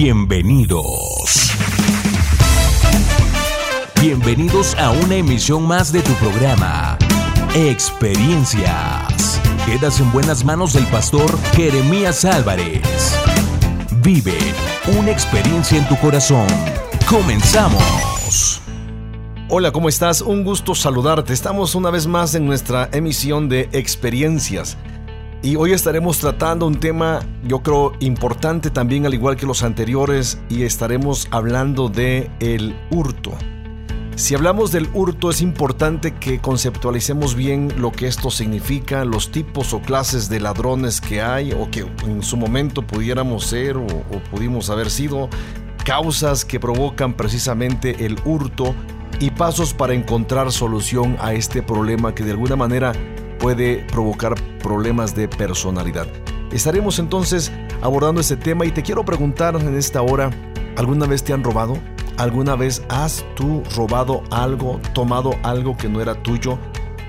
Bienvenidos. Bienvenidos a una emisión más de tu programa, Experiencias. Quedas en buenas manos del pastor Jeremías Álvarez. Vive una experiencia en tu corazón. Comenzamos. Hola, ¿cómo estás? Un gusto saludarte. Estamos una vez más en nuestra emisión de Experiencias. Y hoy estaremos tratando un tema, yo creo, importante también, al igual que los anteriores, y estaremos hablando de el hurto. Si hablamos del hurto, es importante que conceptualicemos bien lo que esto significa, los tipos o clases de ladrones que hay o que en su momento pudiéramos ser o, o pudimos haber sido, causas que provocan precisamente el hurto y pasos para encontrar solución a este problema que de alguna manera puede provocar problemas de personalidad. Estaremos entonces abordando este tema y te quiero preguntar en esta hora, ¿alguna vez te han robado? ¿Alguna vez has tú robado algo, tomado algo que no era tuyo?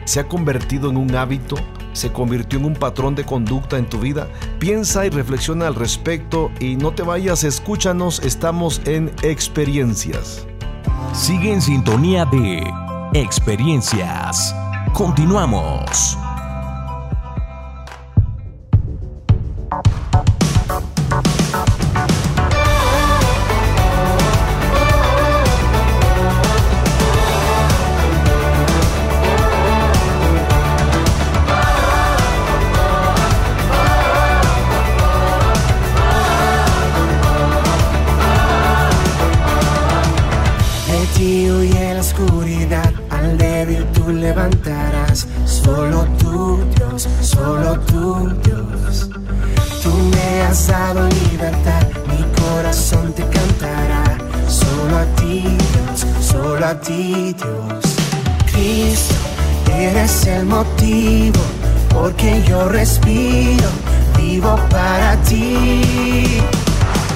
¿Se ha convertido en un hábito? ¿Se convirtió en un patrón de conducta en tu vida? Piensa y reflexiona al respecto y no te vayas, escúchanos, estamos en experiencias. Sigue en sintonía de experiencias. Continuamos. Dios, solo tú, Dios. Tú me has dado libertad, mi corazón te cantará. Solo a ti, Dios, solo a ti, Dios. Cristo, eres el motivo, porque yo respiro, vivo para ti.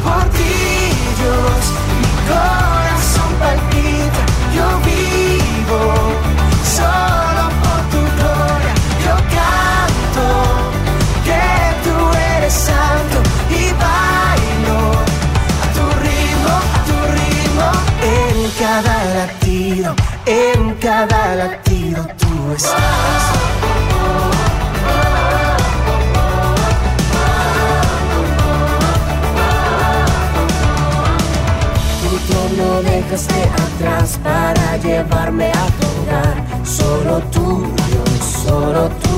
Por ti, Dios, mi corazón palpita, yo vivo y bailo a tu ritmo, a tu ritmo. En cada latido, en cada latido tú estás. Tu trono dejaste atrás para llevarme a tu hogar. Solo tú, Dios, solo tú.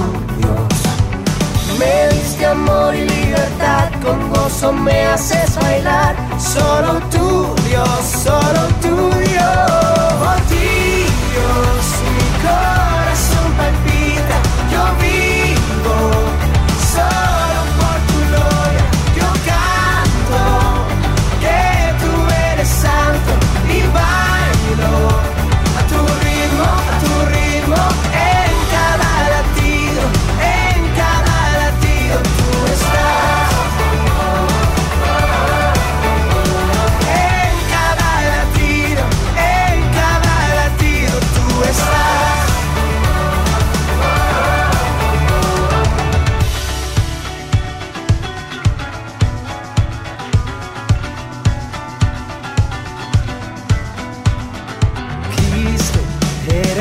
Amor y libertad, con gozo me haces bailar. Solo tú, Dios, solo tú, Dios. Por ti, Dios, mi corazón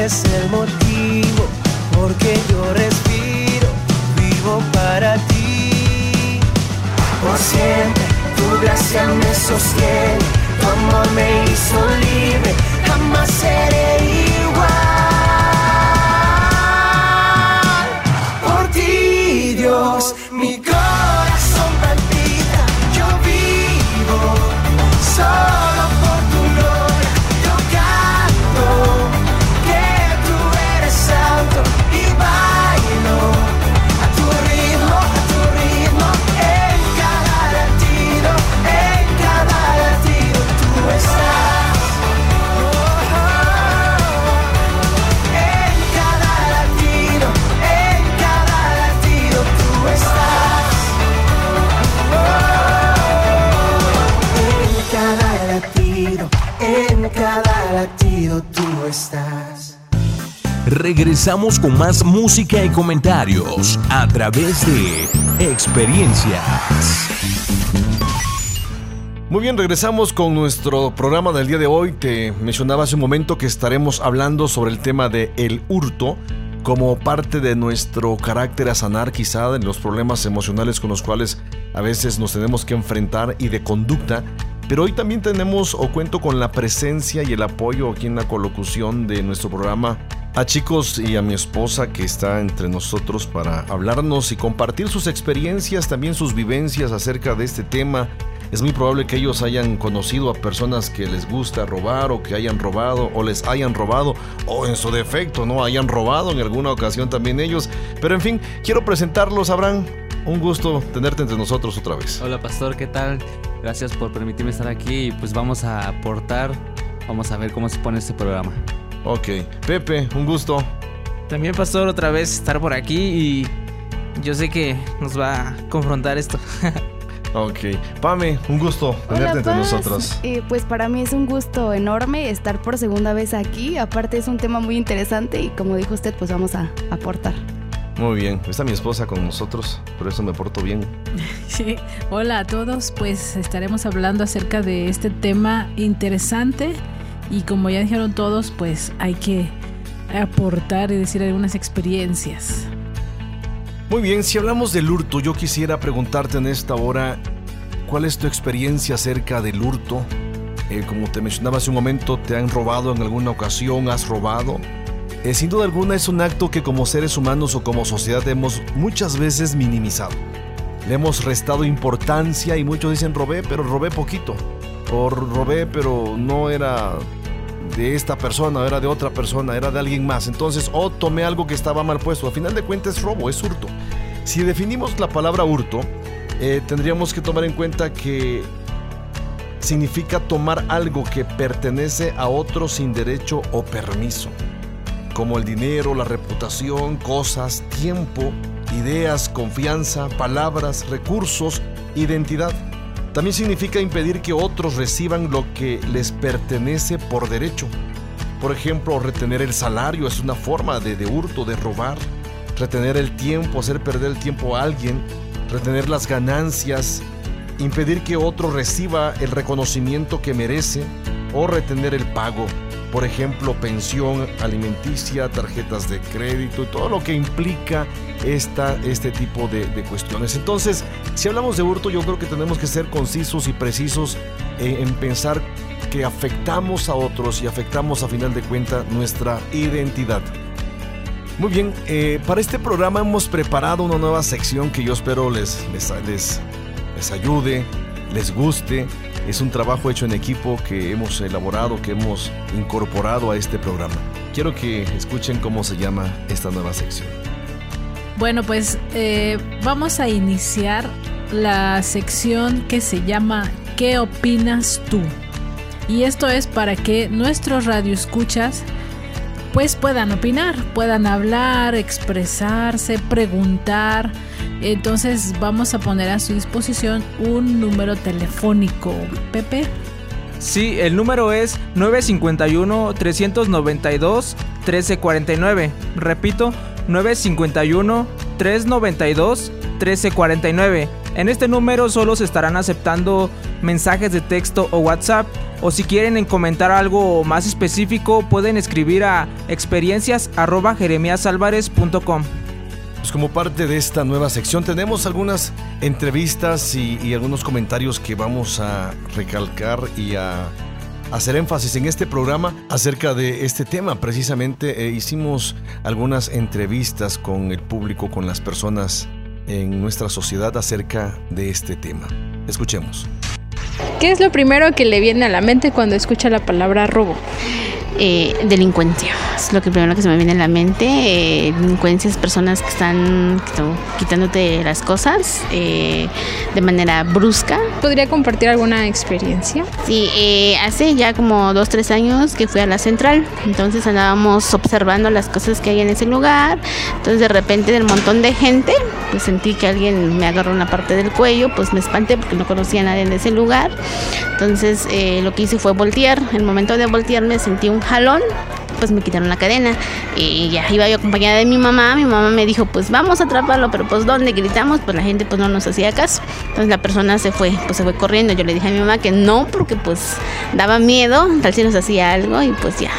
eres el motivo porque yo respiro, vivo para ti. Por siempre tu gracia me sostiene, tu amor me hizo libre, jamás seré igual. Regresamos con más música y comentarios a través de experiencias. Muy bien, regresamos con nuestro programa del día de hoy. Te mencionaba hace un momento que estaremos hablando sobre el tema de el hurto como parte de nuestro carácter a sanar quizá de los problemas emocionales con los cuales a veces nos tenemos que enfrentar y de conducta. Pero hoy también tenemos o cuento con la presencia y el apoyo aquí en la colocución de nuestro programa a chicos y a mi esposa que está entre nosotros para hablarnos y compartir sus experiencias, también sus vivencias acerca de este tema es muy probable que ellos hayan conocido a personas que les gusta robar o que hayan robado o les hayan robado o en su defecto no hayan robado en alguna ocasión también ellos. Pero en fin, quiero presentarlos, Abraham. Un gusto tenerte entre nosotros otra vez. Hola pastor, ¿qué tal? Gracias por permitirme estar aquí y pues vamos a aportar, vamos a ver cómo se pone este programa. Ok, Pepe, un gusto. También pastor, otra vez estar por aquí y yo sé que nos va a confrontar esto. Ok. Pame, un gusto tenerte entre nosotros. Eh, pues para mí es un gusto enorme estar por segunda vez aquí. Aparte es un tema muy interesante y como dijo usted, pues vamos a aportar. Muy bien, está mi esposa con nosotros, por eso me porto bien. Sí. Hola a todos, pues estaremos hablando acerca de este tema interesante y como ya dijeron todos, pues hay que aportar y decir algunas experiencias. Muy bien, si hablamos del hurto, yo quisiera preguntarte en esta hora, ¿cuál es tu experiencia acerca del hurto? Eh, como te mencionaba hace un momento, ¿te han robado en alguna ocasión? ¿Has robado? Eh, sin duda alguna es un acto que como seres humanos o como sociedad hemos muchas veces minimizado. Le hemos restado importancia y muchos dicen robé, pero robé poquito. Robé, pero no era de esta persona, era de otra persona, era de alguien más. Entonces, o tomé algo que estaba mal puesto. A final de cuentas robo, es hurto. Si definimos la palabra hurto, eh, tendríamos que tomar en cuenta que significa tomar algo que pertenece a otro sin derecho o permiso, como el dinero, la reputación, cosas, tiempo, ideas, confianza, palabras, recursos, identidad. También significa impedir que otros reciban lo que les pertenece por derecho. Por ejemplo, retener el salario es una forma de, de hurto, de robar. Retener el tiempo, hacer perder el tiempo a alguien. Retener las ganancias. Impedir que otro reciba el reconocimiento que merece. O retener el pago por ejemplo, pensión alimenticia, tarjetas de crédito y todo lo que implica esta, este tipo de, cuestiones. Entonces, si hablamos de hurto, yo creo que tenemos que ser concisos y precisos en, pensar que afectamos a otros y afectamos a final de cuentas nuestra identidad. Muy bien, eh, para este programa hemos preparado una nueva sección que yo espero les, les, les ayude, les guste es un trabajo hecho en equipo que hemos elaborado, que hemos incorporado a este programa. Quiero que escuchen cómo se llama esta nueva sección. Bueno, pues eh, vamos a iniciar la sección que se llama ¿Qué opinas tú? Y esto es para que nuestros radioescuchas pues puedan opinar, puedan hablar, expresarse, preguntar entonces vamos a poner a su disposición un número telefónico. Pepe. Sí, el número es 951-392-1349. Repito, 951-392-1349. En este número solo se estarán aceptando mensajes de texto o WhatsApp. O si quieren comentar algo más específico, pueden escribir a experiencias.jeremiasalvarez.com. Pues como parte de esta nueva sección tenemos algunas entrevistas y, algunos comentarios que vamos a recalcar y a hacer énfasis en este programa acerca de este tema. Precisamente eh, hicimos algunas entrevistas con el público, con las personas en nuestra sociedad acerca de este tema. Escuchemos. ¿Qué es lo primero que le viene a la mente cuando escucha la palabra robo? Eh, delincuencia. Es lo que primero que se me viene a la mente. Eh, delincuencia es personas que están, quitándote las cosas eh, de manera brusca. ¿Podría compartir alguna experiencia? Sí, hace ya como dos, tres años que fui a la central. Entonces andábamos observando las cosas que hay en ese lugar. Entonces de repente del montón de gente, pues sentí que alguien me agarró una parte del cuello. Pues me espanté porque no conocía a nadie en ese lugar. Entonces lo que hice fue voltear. En el momento de voltear me sentí un jalón pues me quitaron la cadena. Y ya iba yo acompañada de mi mamá. Mi mamá me dijo, pues vamos a atraparlo, pero pues ¿dónde gritamos? Pues la gente pues no nos hacía caso. Entonces la persona se fue, pues se fue corriendo. Yo le dije a mi mamá que no, porque pues daba miedo, tal si nos hacía algo y pues ya.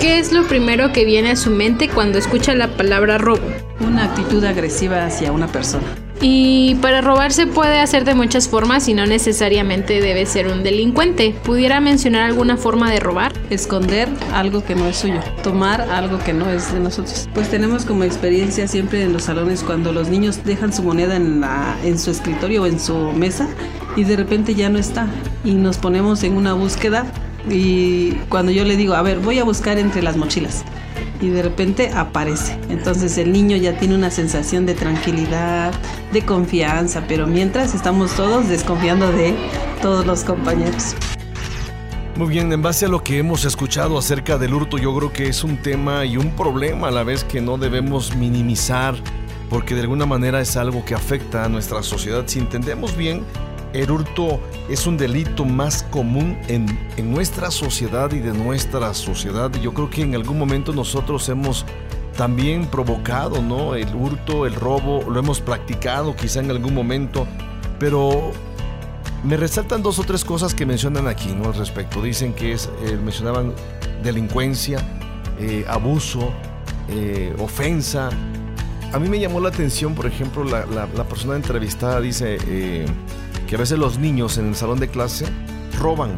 ¿Qué es lo primero que viene a su mente cuando escucha la palabra robo? Una actitud agresiva hacia una persona. Y para robar se puede hacer de muchas formas y no necesariamente debe ser un delincuente. ¿Pudiera mencionar alguna forma de robar? Esconder algo que no es suyo, tomar algo que no es de nosotros. Pues tenemos como experiencia siempre en los salones cuando los niños dejan su moneda en, en su escritorio o en su mesa y de repente ya no está y nos ponemos en una búsqueda y cuando yo le digo, a ver, voy a buscar entre las mochilas y de repente aparece. Entonces el niño ya tiene una sensación de tranquilidad, de confianza, pero mientras estamos todos desconfiando de todos los compañeros. Muy bien, en base a lo que hemos escuchado acerca del hurto, yo creo que es un tema y un problema a la vez que no debemos minimizar, porque de alguna manera es algo que afecta a nuestra sociedad. Si entendemos bien, el hurto es un delito más común en, nuestra sociedad y de nuestra sociedad. Yo creo que en algún momento nosotros hemos también provocado, ¿no? El hurto, el robo, lo hemos practicado quizá en algún momento, pero me resaltan dos o tres cosas que mencionan aquí, ¿no? Al respecto. Dicen que es, eh, mencionaban delincuencia, eh, abuso, eh, ofensa. A mí me llamó la atención, por ejemplo, la, la persona entrevistada dice que a veces los niños en el salón de clase roban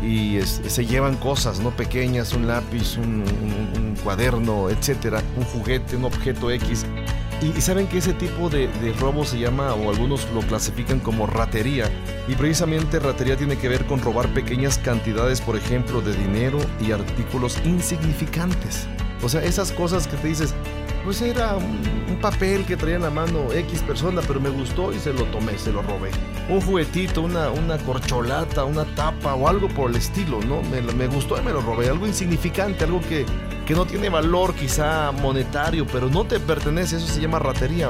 y se llevan cosas no pequeñas, un lápiz, un, cuaderno, etcétera, un juguete, un objeto X. Y, y saben que ese tipo de, de, robo se llama, o algunos lo clasifican como ratería. Y precisamente ratería tiene que ver con robar pequeñas cantidades, por ejemplo, de dinero y artículos insignificantes. O sea, esas cosas que te dices, pues era un, un, papel que traía en la mano X persona, pero me gustó y se lo tomé, se lo robé. Un juguetito, una, una corcholata, una tapa o algo por el estilo, ¿no? Me, me gustó y me lo robé. Algo insignificante, algo que, que no tiene valor quizá monetario, pero no te pertenece, eso se llama ratería.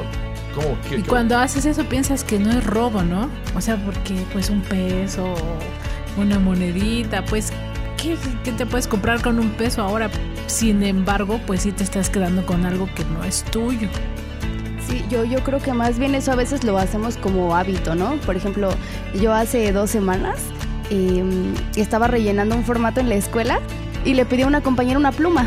¿Cómo? ¿Qué, y cuando haces eso piensas que no es robo, ¿no? O sea, porque pues un peso, una monedita, pues ¿Qué, ¿qué, te puedes comprar con un peso ahora? Sin embargo, pues sí te estás quedando con algo que no es tuyo. Sí, yo, yo creo que más bien eso a veces lo hacemos como hábito, ¿no? Por ejemplo, yo hace dos semanas eh, estaba rellenando un formato en la escuela y le pedí a una compañera una pluma.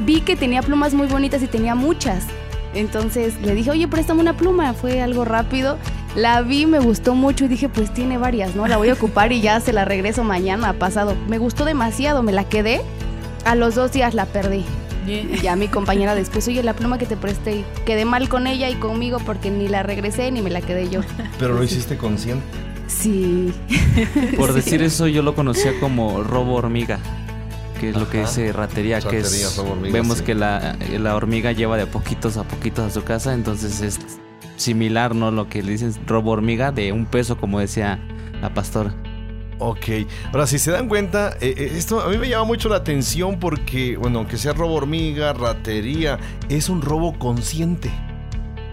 Vi que tenía plumas muy bonitas y tenía muchas. Entonces le dije, oye, préstame una pluma. Fue algo rápido. La vi, me gustó mucho y dije, pues tiene varias, ¿no? La voy a ocupar y ya se la regreso mañana, pasado. Me gustó demasiado, me la quedé. A los dos días la perdí. Yeah. Y ya mi compañera después, oye, la pluma que te presté, quedé mal con ella y conmigo porque ni la regresé ni me la quedé yo. Pero lo hiciste consciente. Sí. Por sí. decir eso, yo lo conocía como robo hormiga que es Ajá. lo que dice ratería, ratería que es hormiga, vemos sí. que la, la, hormiga lleva de poquitos a poquitos a su casa, entonces es similar, ¿no? Lo que le dicen robo hormiga de un peso, como decía la pastora. Ok, ahora si se dan cuenta, eh, esto a mí me llama mucho la atención porque, bueno, aunque sea robo hormiga, ratería, es un robo consciente.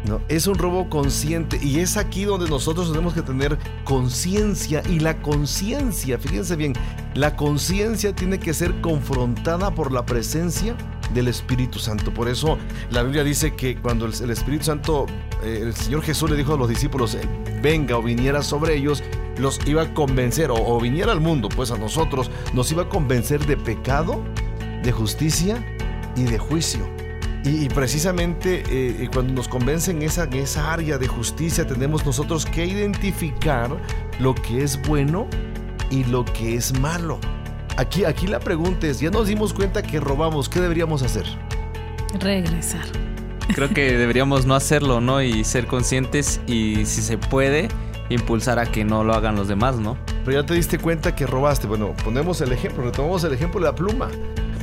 No, es un robo consciente y es aquí donde nosotros tenemos que tener conciencia y la conciencia, fíjense bien, la conciencia tiene que ser confrontada por la presencia del Espíritu Santo. Por eso la Biblia dice que cuando el, Espíritu Santo, eh, el Señor Jesús le dijo a los discípulos, eh, venga o viniera sobre ellos, los iba a convencer, o, viniera al mundo, pues a nosotros, nos iba a convencer de pecado, de justicia y de juicio. Y, precisamente eh, cuando nos convencen esa, esa área de justicia tenemos nosotros que identificar lo que es bueno y lo que es malo. Aquí, aquí la pregunta es, ya nos dimos cuenta que robamos, ¿qué deberíamos hacer? Regresar. Creo que deberíamos no hacerlo, ¿no? Y ser conscientes y si se puede, impulsar a que no lo hagan los demás, ¿no? Pero ya te diste cuenta que robaste. Bueno, ponemos el ejemplo, retomamos el ejemplo de la pluma.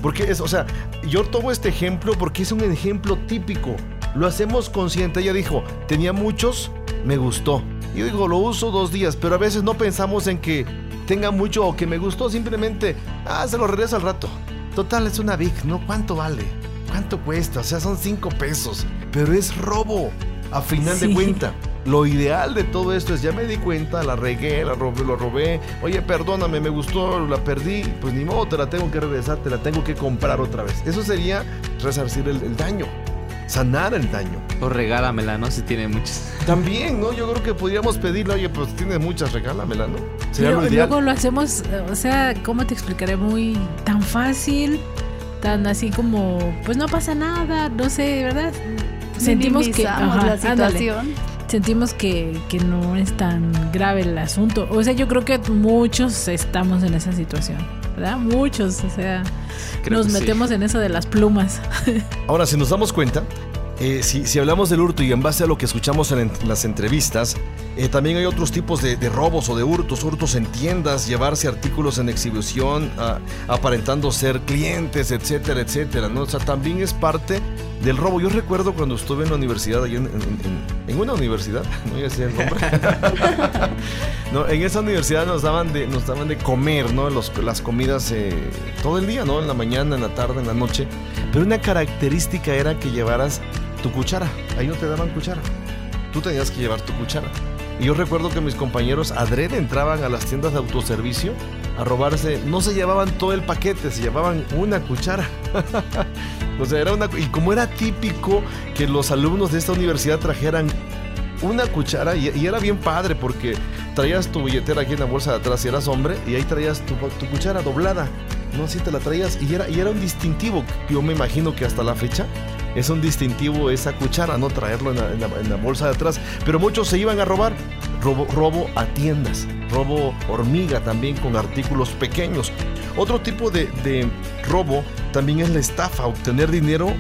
Porque es, o sea, yo tomo este ejemplo porque es un ejemplo típico. Lo hacemos consciente. Ella dijo, tenía muchos, me gustó. Yo digo, lo uso dos días, pero a veces no pensamos en que tenga mucho o que me gustó. Simplemente, ah, se lo regreso al rato. Total, es una Big, ¿no? ¿Cuánto vale? ¿Cuánto cuesta? O sea, son cinco pesos. Pero es robo, a final sí. de cuenta. lo ideal de todo esto es, ya me di cuenta, la regué, la robé, lo robé, oye, perdóname, me gustó, la perdí, pues ni modo, te la tengo que regresar, te la tengo que comprar otra vez. Eso sería resarcir el, daño, sanar el daño. O regálamela, ¿no? Si tiene muchas. También, ¿no? Yo creo que podríamos pedirle, oye, pues tiene muchas, regálamela, ¿no? Sería lo ideal. Luego lo hacemos, o sea, ¿cómo te explicaré? Muy tan fácil, tan así como, pues no pasa nada, no sé, ¿verdad? Sentimos que la situación sentimos que, no es tan grave el asunto. O sea, yo creo que muchos estamos en esa situación, ¿verdad? Muchos, o sea, nos metemos en eso de las plumas. Ahora, si nos damos cuenta, eh, si, hablamos del hurto y en base a lo que escuchamos en, las entrevistas, eh, también hay otros tipos de, robos o de hurtos, hurtos en tiendas, llevarse artículos en exhibición, aparentando ser clientes, etcétera, etcétera, ¿no? O sea, también es parte del robo. Yo recuerdo cuando estuve en la universidad, en, una universidad, no voy a decir el nombre. no, en esa universidad nos daban de, nos daban de comer, ¿no? las comidas eh, todo el día, ¿no? En la mañana, en la tarde, en la noche. Pero una característica era que llevaras tu cuchara. Ahí no te daban cuchara. Tú tenías que llevar tu cuchara. Y yo recuerdo que mis compañeros adrede entraban a las tiendas de autoservicio a robarse, no se llevaban todo el paquete, se llevaban una cuchara. O sea, era una. Y como era típico que los alumnos de esta universidad trajeran una cuchara, y, era bien padre porque traías tu billetera aquí en la bolsa de atrás si eras hombre, y ahí traías tu, cuchara doblada. No, si te la traías, y era, y era un distintivo. Yo me imagino que hasta la fecha es un distintivo esa cuchara, no traerlo en la, bolsa de atrás. Pero muchos se iban a robar. Robo, robo a tiendas, robo hormiga también con artículos pequeños. Otro tipo de, de robo también es la estafa, obtener dinero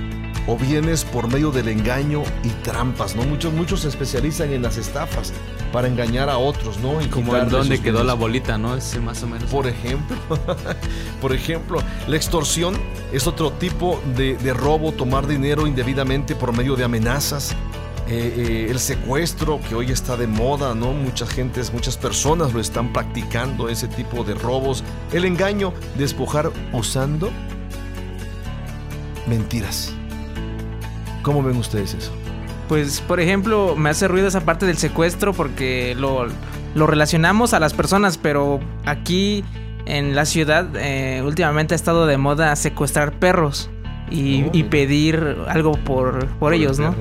o bienes por medio del engaño y trampas, ¿no? Muchos, muchos se especializan en las estafas para engañar a otros, ¿no? Y como en dónde quedó la bolita, ¿no? Ese más o menos. Por ejemplo, por ejemplo, la extorsión es otro tipo de, robo, tomar dinero indebidamente por medio de amenazas. Eh, eh, el secuestro que hoy está de moda, ¿no? Muchas gentes, muchas personas lo están practicando, ese tipo de robos. El engaño, despojar usando mentiras. ¿Cómo ven ustedes eso? Pues, por ejemplo, me hace ruido esa parte del secuestro porque lo, relacionamos a las personas, pero aquí en la ciudad eh, últimamente ha estado de moda secuestrar perros. Y, oh, pedir algo por, por, ellos, ¿no?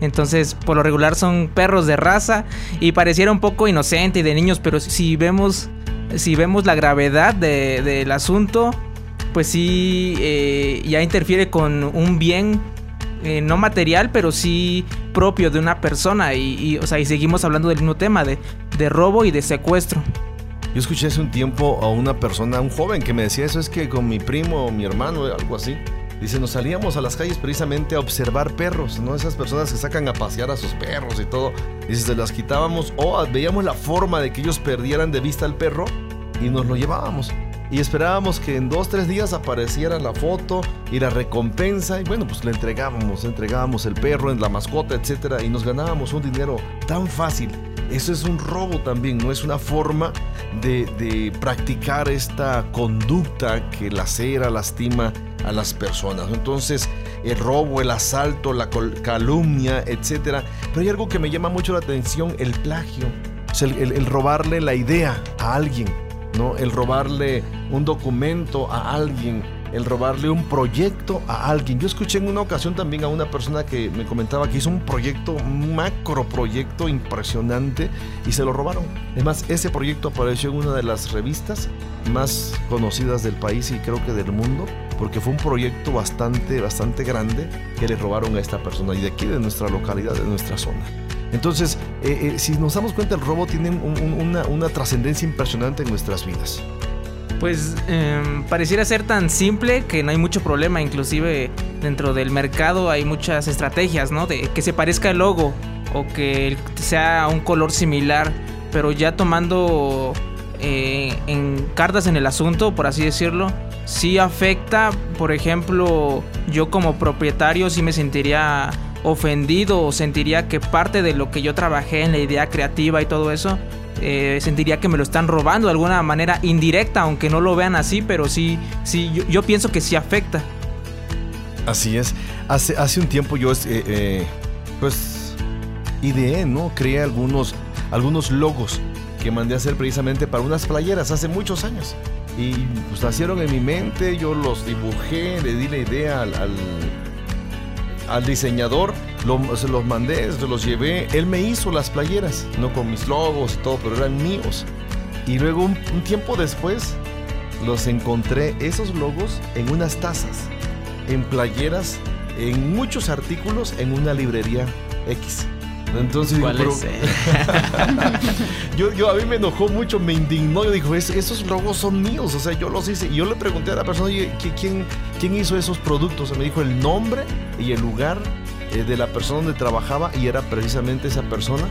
Entonces, por lo regular son perros de raza y pareciera un poco inocente y de niños, pero si vemos, si vemos la gravedad del asunto, pues sí eh, ya interfiere con un bien eh, no material, pero sí propio de una persona. Y, o sea, y seguimos hablando del mismo tema, de, de robo y de secuestro. Yo escuché hace un tiempo a una persona, un joven, que me decía eso es que con mi primo o mi hermano, algo así. Dice, nos salíamos a las calles precisamente a observar perros, ¿no? Esas personas que sacan a pasear a sus perros y todo. Dice, se las quitábamos o veíamos la forma de que ellos perdieran de vista al perro y nos lo llevábamos y esperábamos que en dos, tres días apareciera la foto y la recompensa y bueno, pues le entregábamos, entregábamos el perro, la mascota, etcétera y nos ganábamos un dinero tan fácil. Eso es un robo también, no es una forma de, practicar esta conducta que lacera, lastima a las personas. Entonces, el robo, el asalto, la calumnia, etcétera. Pero hay algo que me llama mucho la atención, el plagio. el robarle la idea a alguien ¿no? El robarle un documento a alguien, el robarle un proyecto a alguien. Yo escuché en una ocasión también a una persona que me comentaba que hizo un proyecto, un macro proyecto impresionante y se lo robaron. Además, ese proyecto apareció en una de las revistas más conocidas del país y creo que del mundo, porque fue un proyecto bastante, bastante grande que le robaron a esta persona y de aquí, de nuestra localidad, de nuestra zona. Entonces, eh, eh, si nos damos cuenta, el robo tiene una, trascendencia impresionante en nuestras vidas. Pues em, pareciera ser tan simple que no hay mucho problema, inclusive dentro del mercado hay muchas estrategias, ¿no? De que se parezca el logo o que sea un color similar, pero ya tomando eh, en cartas en el asunto, por así decirlo, sí afecta, por ejemplo, yo como propietario sí me sentiría ofendido o sentiría que parte de lo que yo trabajé en la idea creativa y todo eso, eh, sentiría que me lo están robando de alguna manera indirecta, aunque no lo vean así, pero sí, sí, yo, pienso que sí afecta. Así es. Hace, hace un tiempo yo, eh, eh, pues, ideé, ¿no? Creé algunos, algunos logos que mandé a hacer precisamente para unas playeras hace muchos años. Y pues nacieron en mi mente, yo los dibujé, le di la idea al, diseñador, se los mandé, se los llevé. Él me hizo las playeras, no con mis logos y todo, pero eran míos. Y luego un, un tiempo después los encontré, esos logos, en unas tazas, en playeras, en muchos artículos en una librería X. Entonces ¿Cuál es? yo, yo, a mí me enojó mucho, me indignó. Yo digo, esos logos son míos, o sea, yo los hice. Y yo le pregunté a la persona, ¿quién, quién hizo esos productos? me dijo el nombre y el lugar eh, de la persona donde trabajaba y era precisamente esa persona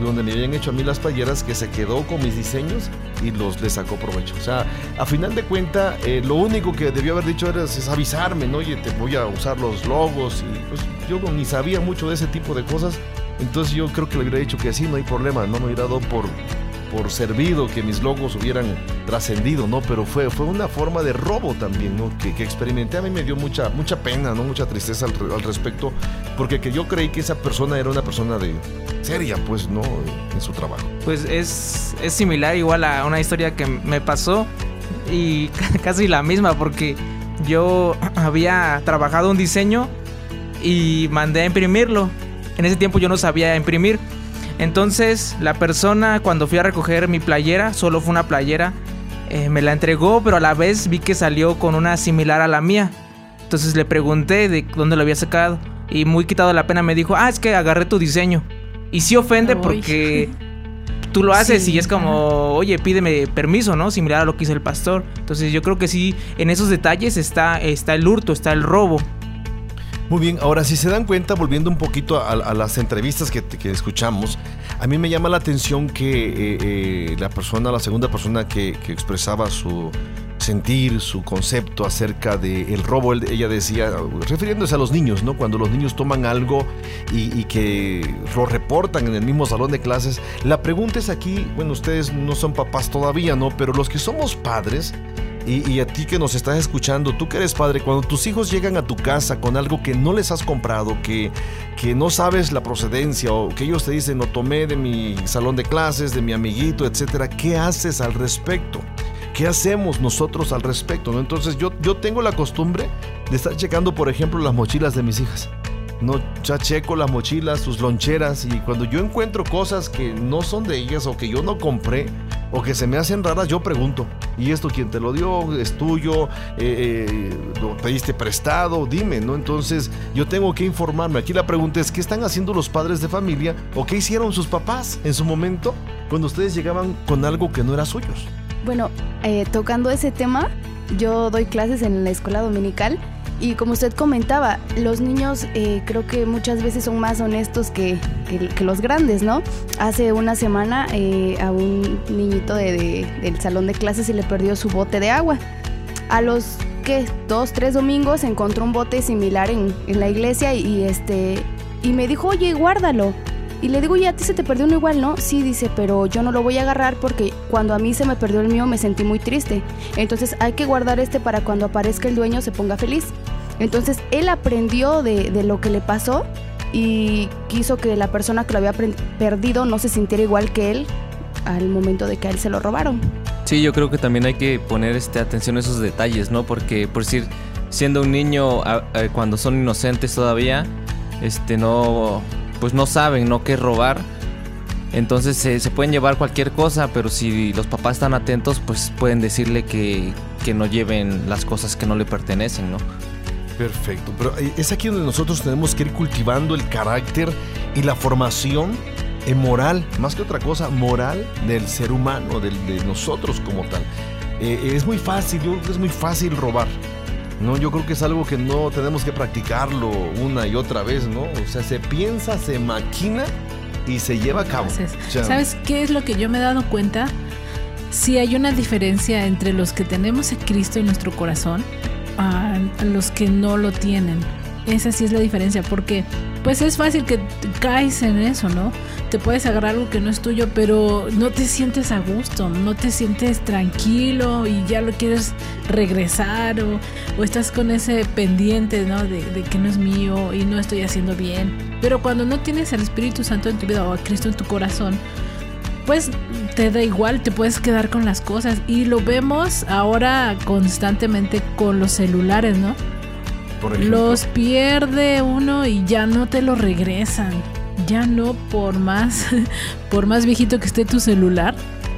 donde me habían hecho a mí las playeras que se quedó con mis diseños y los le sacó provecho. O sea, a final de cuenta, eh, lo único que debió haber dicho era es avisarme, ¿no? Oye, te voy a usar los logos y pues yo ni sabía mucho de ese tipo de cosas entonces yo creo que le hubiera dicho que así no hay problema, no me hubiera dado por, por servido que mis logos hubieran trascendido, ¿no? Pero fue, fue una forma de robo también, ¿no? Que, experimenté. A mí me dio mucha, mucha pena, ¿no? Mucha tristeza al, respecto, porque que yo creí que esa persona era una persona de seria, pues, ¿no? En su trabajo. Pues es, es similar igual a una historia que me pasó y casi la misma, porque yo había trabajado un diseño y mandé a imprimirlo en ese tiempo yo no sabía imprimir. Entonces la persona cuando fui a recoger mi playera, solo fue una playera, eh, me la entregó, pero a la vez vi que salió con una similar a la mía. Entonces le pregunté de dónde lo había sacado. Y muy quitado la pena me dijo, ah, es que agarré tu diseño. Y sí ofende porque tú lo haces y es como, oye, pídeme permiso, ¿no? Similar a lo que hizo el pastor. Entonces yo creo que sí, en esos detalles está, está el hurto, está el robo. Muy bien, ahora si se dan cuenta, volviendo un poquito a, las entrevistas que, escuchamos, a mí me llama la atención que eh, eh, la persona, la segunda persona que, expresaba su sentir, su concepto acerca del robo, ella decía, refiriéndose a los niños, ¿no? Cuando los niños toman algo y, y, que lo reportan en el mismo salón de clases, la pregunta es aquí, bueno, ustedes no son papás todavía, ¿no? Pero los que somos padres, y, a ti que nos estás escuchando, tú que eres padre, cuando tus hijos llegan a tu casa con algo que no les has comprado, que, que no sabes la procedencia o que ellos te dicen, no tomé de mi salón de clases, de mi amiguito, etcétera, ¿qué haces al respecto? ¿Qué hacemos nosotros al respecto? Entonces yo, yo tengo la costumbre de estar checando, por ejemplo, las mochilas de mis hijas. No, ya checo las mochilas, sus loncheras y cuando yo encuentro cosas que no son de ellas o que yo no compré o que se me hacen raras, yo pregunto, ¿y esto quién te lo dio? ¿Es tuyo? Eh, eh, ¿Lo pediste prestado? Dime, ¿no? Entonces yo tengo que informarme. Aquí la pregunta es, ¿qué están haciendo los padres de familia o qué hicieron sus papás en su momento cuando ustedes llegaban con algo que no era suyos? Bueno, eh, tocando ese tema, yo doy clases en la escuela dominical y como usted comentaba, los niños eh, creo que muchas veces son más honestos que, que, los grandes, ¿no? Hace una semana eh, a un niñito de, del salón de clases se le perdió su bote de agua. A los que dos, tres domingos encontró un bote similar en, en la iglesia y, este y me dijo, oye, guárdalo. Y le digo, ya a ti se te perdió uno igual, ¿no? Sí, dice, pero yo no lo voy a agarrar porque cuando a mí se me perdió el mío me sentí muy triste. Entonces hay que guardar este para cuando aparezca el dueño se ponga feliz. Entonces él aprendió de, lo que le pasó y quiso que la persona que lo había perdido no se sintiera igual que él al momento de que a él se lo robaron. Sí, yo creo que también hay que poner este, atención a esos detalles, ¿no? Porque, por decir, siendo un niño, cuando son inocentes todavía, este, no, pues no saben, ¿no? Qué robar. Entonces se pueden llevar cualquier cosa, pero si los papás están atentos, pues pueden decirle que, que no lleven las cosas que no le pertenecen, ¿no? Perfecto, pero eh, es aquí donde nosotros tenemos que ir cultivando el carácter y la formación moral, más que otra cosa, moral del ser humano, de, nosotros como tal. Eh, es muy fácil, yo creo que es muy fácil robar. No, yo creo que es algo que no tenemos que practicarlo una y otra vez, ¿no? O sea, se piensa, se maquina y se lleva a cabo. ¿Sabes qué es lo que yo me he dado cuenta? Si hay una diferencia entre los que tenemos a Cristo en nuestro corazón a, los que no lo tienen. esa sí es la diferencia, porque pues es fácil que caes en eso, ¿no? Te puedes agarrar algo que no es tuyo, pero no te sientes a gusto, no te sientes tranquilo y ya lo quieres regresar o, estás con ese pendiente, ¿no? De, de, que no es mío y no estoy haciendo bien. Pero cuando no tienes al Espíritu Santo en tu vida o a Cristo en tu corazón, pues te da igual, te puedes quedar con las cosas. Y lo vemos ahora constantemente con los celulares, ¿no? los pierde uno y ya no te lo regresan. Ya no por más, por más viejito que esté tu celular,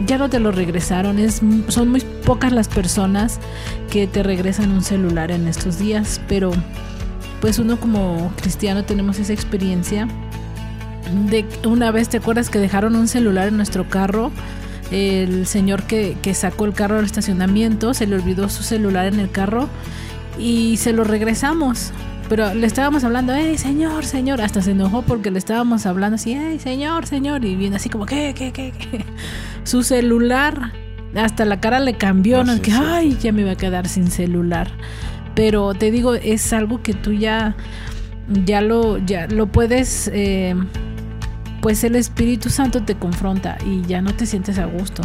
ya no te lo regresaron. Es, son muy pocas las personas que te regresan un celular en estos días, pero pues uno como cristiano tenemos esa experiencia de una vez te acuerdas que dejaron un celular en nuestro carro el señor que, que, sacó el carro del estacionamiento se le olvidó su celular en el carro y se lo regresamos. Pero le estábamos hablando, hey, señor, señor. Hasta se enojó porque le estábamos hablando así, hey, señor, señor. Y viene así como, ¿qué, qué, qué? qué? Su celular, hasta la cara le cambió, ¿no? Que, ay, ya me iba a quedar sin celular. Pero te digo, es algo que tú ya, ya lo, ya lo puedes, eh, pues el Espíritu Santo te confronta y ya no te sientes a gusto.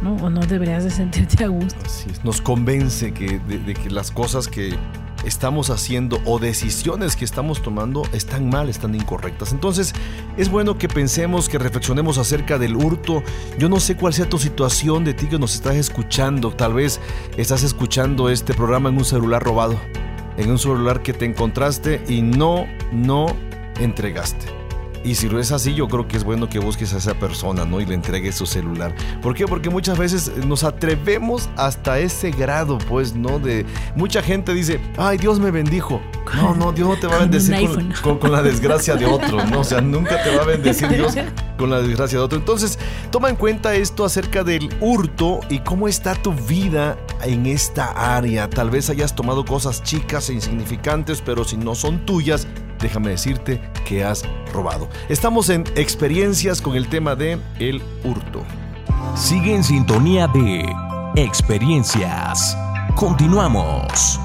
¿no? O no deberías de sentirte a gusto. Nos convence que, de, que las cosas que estamos haciendo o decisiones que estamos tomando están mal, están incorrectas. Entonces es bueno que pensemos, que reflexionemos acerca del hurto. Yo no sé cuál sea tu situación de ti que nos estás escuchando. Tal vez estás escuchando este programa en un celular robado, en un celular que te encontraste y no, no entregaste. Y si lo es así, yo creo que es bueno que busques a esa persona, ¿no? Y le entregues su celular. ¿Por qué? Porque muchas veces nos atrevemos hasta ese grado, pues, ¿no? De mucha gente dice, ay, Dios me bendijo. No, no, Dios no te va a bendecir con, la desgracia de otro, ¿no? O sea, nunca te va a bendecir Dios con la desgracia de otro. Entonces, toma en cuenta esto acerca del hurto y cómo está tu vida en esta área. Tal vez hayas tomado cosas chicas e insignificantes, pero si no son tuyas, déjame decirte que has robado. Estamos en experiencias con el tema de el hurto. Sigue en sintonía de experiencias. Continuamos.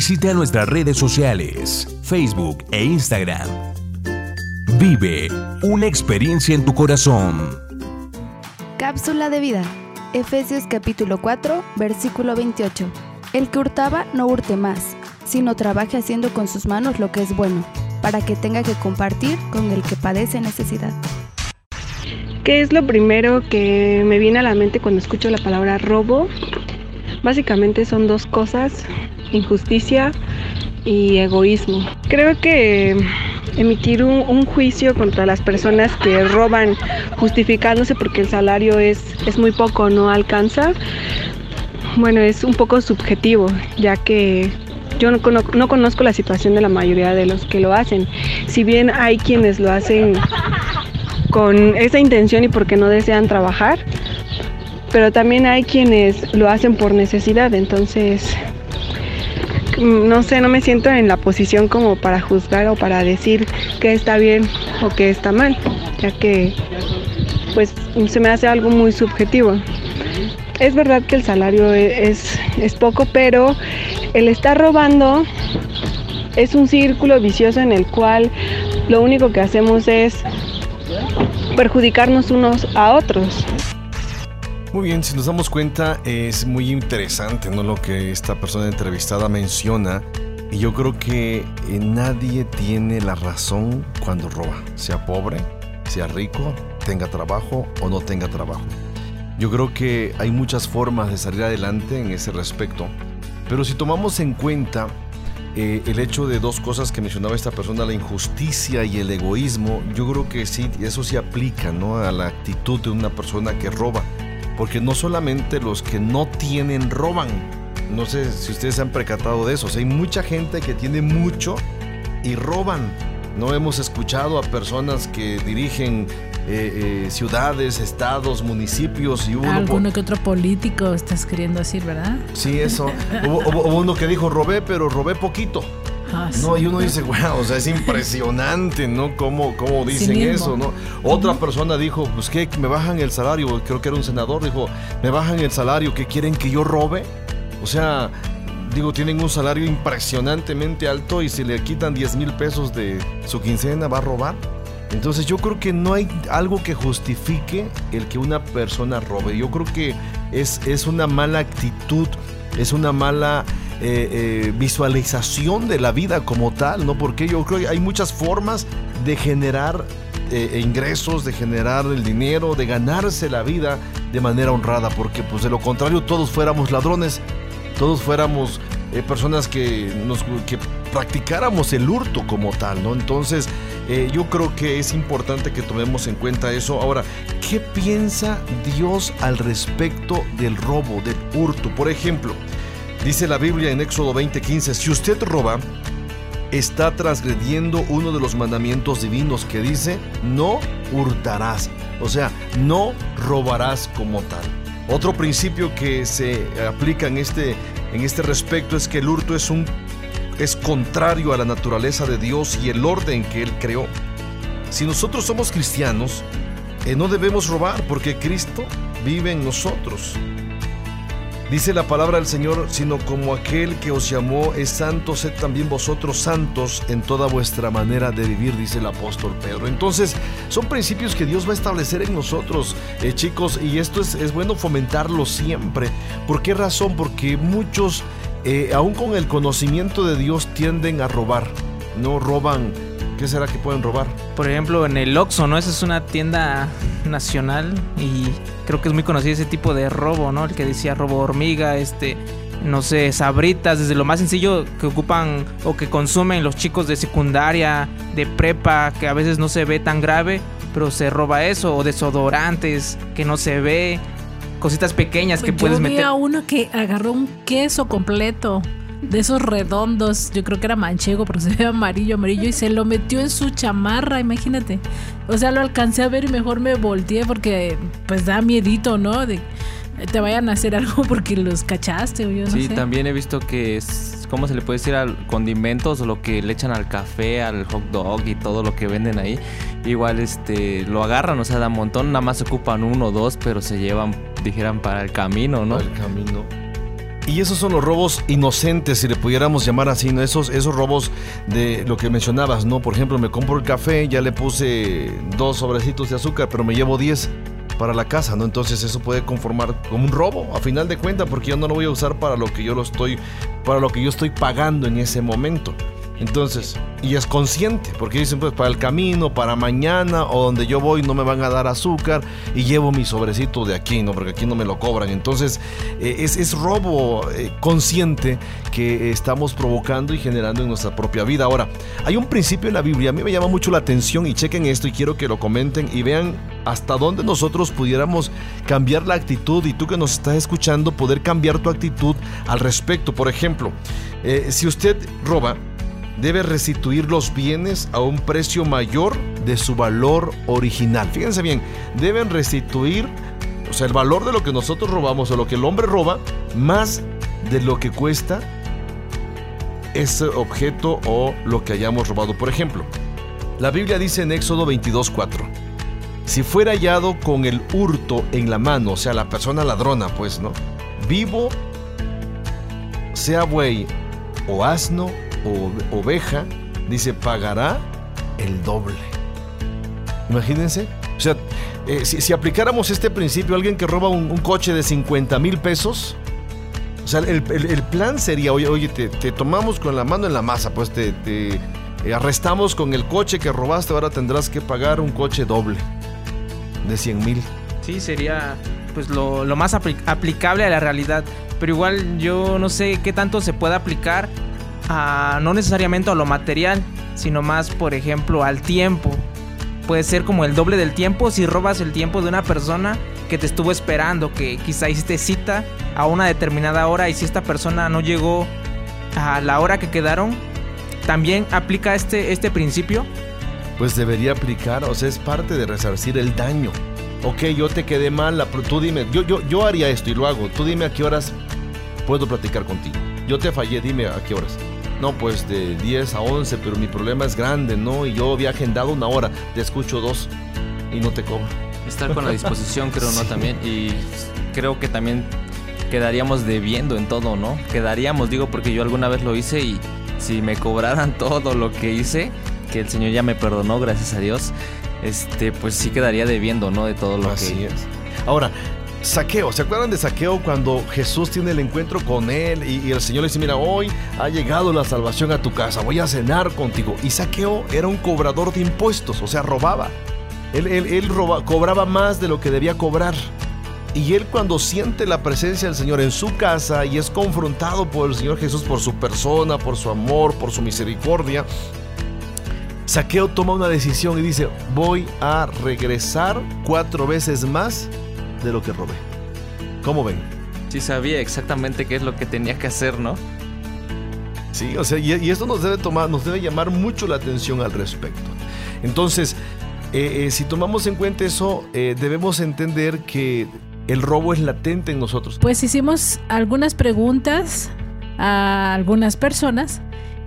Visita nuestras redes sociales, Facebook e Instagram. Vive una experiencia en tu corazón. Cápsula de vida. Efesios capítulo 4, versículo 28. El que hurtaba no hurte más, sino trabaje haciendo con sus manos lo que es bueno, para que tenga que compartir con el que padece necesidad. ¿Qué es lo primero que me viene a la mente cuando escucho la palabra robo? Básicamente son dos cosas injusticia y egoísmo. Creo que emitir un, juicio contra las personas que roban justificándose porque el salario es, es muy poco, no alcanza, bueno, es un poco subjetivo, ya que yo no, no, conozco la situación de la mayoría de los que lo hacen. Si bien hay quienes lo hacen con esa intención y porque no desean trabajar, pero también hay quienes lo hacen por necesidad, entonces no sé, no me siento en la posición como para juzgar o para decir que está bien o que está mal, ya que pues se me hace algo muy subjetivo. Es verdad que el salario e-, es, es poco, pero el estar robando es un círculo vicioso en el cual lo único que hacemos es perjudicarnos unos a otros. Muy bien, si nos damos cuenta es muy interesante ¿no? lo que esta persona entrevistada menciona y yo creo que eh, nadie tiene la razón cuando roba, sea pobre, sea rico, tenga trabajo o no tenga trabajo. Yo creo que hay muchas formas de salir adelante en ese respecto, pero si tomamos en cuenta eh, el hecho de dos cosas que mencionaba esta persona, la injusticia y el egoísmo, yo creo que sí, eso se aplica ¿no? a la actitud de una persona que roba. Porque no solamente los que no tienen roban. No sé si ustedes se han percatado de eso. hay mucha gente que tiene mucho y roban. No hemos escuchado a personas que dirigen eh, eh, ciudades, estados, municipios y uno... Alguno que otro político estás queriendo decir, ¿verdad? Sí, eso. hubo, uno que dijo, robé, pero robé poquito. Ah, no, y uno dice, wow, o sea, es impresionante, ¿no? Cómo, cómo dicen eso, ¿no? Otra persona dijo, pues que me bajan el salario, creo que era un senador, dijo, me bajan el salario, ¿qué quieren que yo robe? O sea, digo, tienen un salario impresionantemente alto y si le quitan 10 mil pesos de su quincena, ¿va a robar? Entonces yo creo que no hay algo que justifique el que una persona robe. Yo creo que es, es una mala actitud, es una mala eh, eh, visualización de la vida como tal, ¿no? Porque yo creo que hay muchas formas de generar eh, ingresos, de generar el dinero, de ganarse la vida de manera honrada, porque pues de lo contrario todos fuéramos ladrones, todos fuéramos personas que, nos, que practicáramos el hurto como tal, ¿no? Entonces, yo creo que es importante que tomemos en cuenta eso. Ahora, ¿qué piensa Dios al respecto del robo, del hurto? Por ejemplo, dice la Biblia en Éxodo 20:15, si usted roba, está transgrediendo uno de los mandamientos divinos que dice, no hurtarás. O sea, no robarás como tal. Otro principio que se aplica en este, en este respecto es que el hurto es, un, es contrario a la naturaleza de Dios y el orden que Él creó. Si nosotros somos cristianos, eh, no debemos robar porque Cristo vive en nosotros. Dice la palabra del Señor, sino como aquel que os llamó es santo, sed también vosotros santos en toda vuestra manera de vivir, dice el apóstol Pedro. Entonces, son principios que Dios va a establecer en nosotros, eh, chicos, y esto es, es, bueno fomentarlo siempre. ¿Por qué razón? Porque muchos, eh, aún con el conocimiento de Dios, tienden a robar, no roban. ¿Qué será que pueden robar? Por ejemplo, en el Oxxo, ¿no? Esa es una tienda nacional y creo que es muy conocido ese tipo de robo, ¿no? El que decía robo hormiga, este, no sé, sabritas, desde lo más sencillo que ocupan o que consumen los chicos de secundaria, de prepa, que a veces no se ve tan grave, pero se roba eso, o desodorantes, que no se ve, cositas pequeñas que Yo puedes vi meter. a uno que agarró un queso completo de esos redondos, yo creo que era manchego porque se ve amarillo, amarillo y se lo metió en su chamarra, imagínate. O sea, lo alcancé a ver y mejor me volteé porque pues da miedito, ¿no? De te vayan a hacer algo porque los cachaste o yo no sí, sé. también he visto que es, ¿cómo se le puede decir? Al condimentos o lo que le echan al café, al hot dog y todo lo que venden ahí. Igual este lo agarran, o sea, da un montón, nada más ocupan uno o dos, pero se llevan, dijeran, para el camino, ¿no? Para el camino. Y esos son los robos inocentes, si le pudiéramos llamar así, ¿no? Esos, esos robos de lo que mencionabas, ¿no? Por ejemplo, me compro el café, ya le puse dos sobrecitos de azúcar, pero me llevo 10 para la casa, ¿no? Entonces eso puede conformar como un robo, a final de cuentas, porque yo no lo voy a usar para lo que yo lo estoy, para lo que yo estoy pagando en ese momento. Entonces, y es consciente, porque dicen, pues para el camino, para mañana o donde yo voy no me van a dar azúcar y llevo mi sobrecito de aquí, ¿no? Porque aquí no me lo cobran. Entonces, eh, es, es, robo eh, consciente que estamos provocando y generando en nuestra propia vida. Ahora, hay un principio en la Biblia, a mí me llama mucho la atención y chequen esto y quiero que lo comenten y vean hasta dónde nosotros pudiéramos cambiar la actitud y tú que nos estás escuchando, poder cambiar tu actitud al respecto. Por ejemplo, eh, si usted roba, debe restituir los bienes a un precio mayor de su valor original. Fíjense bien, deben restituir, o sea, el valor de lo que nosotros robamos o lo que el hombre roba, más de lo que cuesta ese objeto o lo que hayamos robado. Por ejemplo, la Biblia dice en Éxodo 22:4, si fuera hallado con el hurto en la mano, o sea, la persona ladrona, pues, ¿no? Vivo, sea buey o asno oveja, dice, pagará el doble. Imagínense. O sea, eh, si, aplicáramos este principio, alguien que roba un, coche de 50 mil pesos, o sea, el, el, plan sería, oye, oye te, te, tomamos con la mano en la masa, pues te, eh, arrestamos con el coche que robaste, ahora tendrás que pagar un coche doble de 100 mil. Sí, sería pues lo, lo más apl aplicable a la realidad. Pero igual yo no sé qué tanto se puede aplicar no necesariamente a lo material, sino más, por ejemplo, al tiempo. Puede ser como el doble del tiempo si robas el tiempo de una persona que te estuvo esperando, que quizá hiciste cita a una determinada hora y si esta persona no llegó a la hora que quedaron, también aplica este, este principio. Pues debería aplicar, o sea, es parte de resarcir el daño. Ok, yo te quedé mal, tú dime, yo, yo, yo haría esto y lo hago, tú dime a qué horas puedo platicar contigo. Yo te fallé, dime a qué horas. No, pues de 10 a 11, pero mi problema es grande, ¿no? Y yo había agendado una hora, te escucho dos y no te cobro. Estar con la disposición, creo, ¿no? También. Y creo que también quedaríamos debiendo en todo, ¿no? Quedaríamos, digo, porque yo alguna vez lo hice y si me cobraran todo lo que hice, que el Señor ya me perdonó, gracias a Dios, este, pues sí quedaría debiendo, ¿no? De todo lo Así que... es. Ahora, Saqueo, ¿se acuerdan de Saqueo cuando Jesús tiene el encuentro con él y, el Señor le dice, mira, hoy ha llegado la salvación a tu casa, voy a cenar contigo? Y Saqueo era un cobrador de impuestos, o sea, robaba. Él, él, cobraba más de lo que debía cobrar. Y él cuando siente la presencia del Señor en su casa y es confrontado por el Señor Jesús por su persona, por su amor, por su misericordia, Saqueo toma una decisión y dice, voy a regresar cuatro veces más de lo que robé. ¿Cómo ven? Sí sabía exactamente qué es lo que tenía que hacer, ¿no? Sí, o sea, y, esto nos debe tomar, nos debe llamar mucho la atención al respecto. Entonces, eh, eh, si tomamos en cuenta eso, eh, debemos entender que el robo es latente en nosotros. Pues hicimos algunas preguntas a algunas personas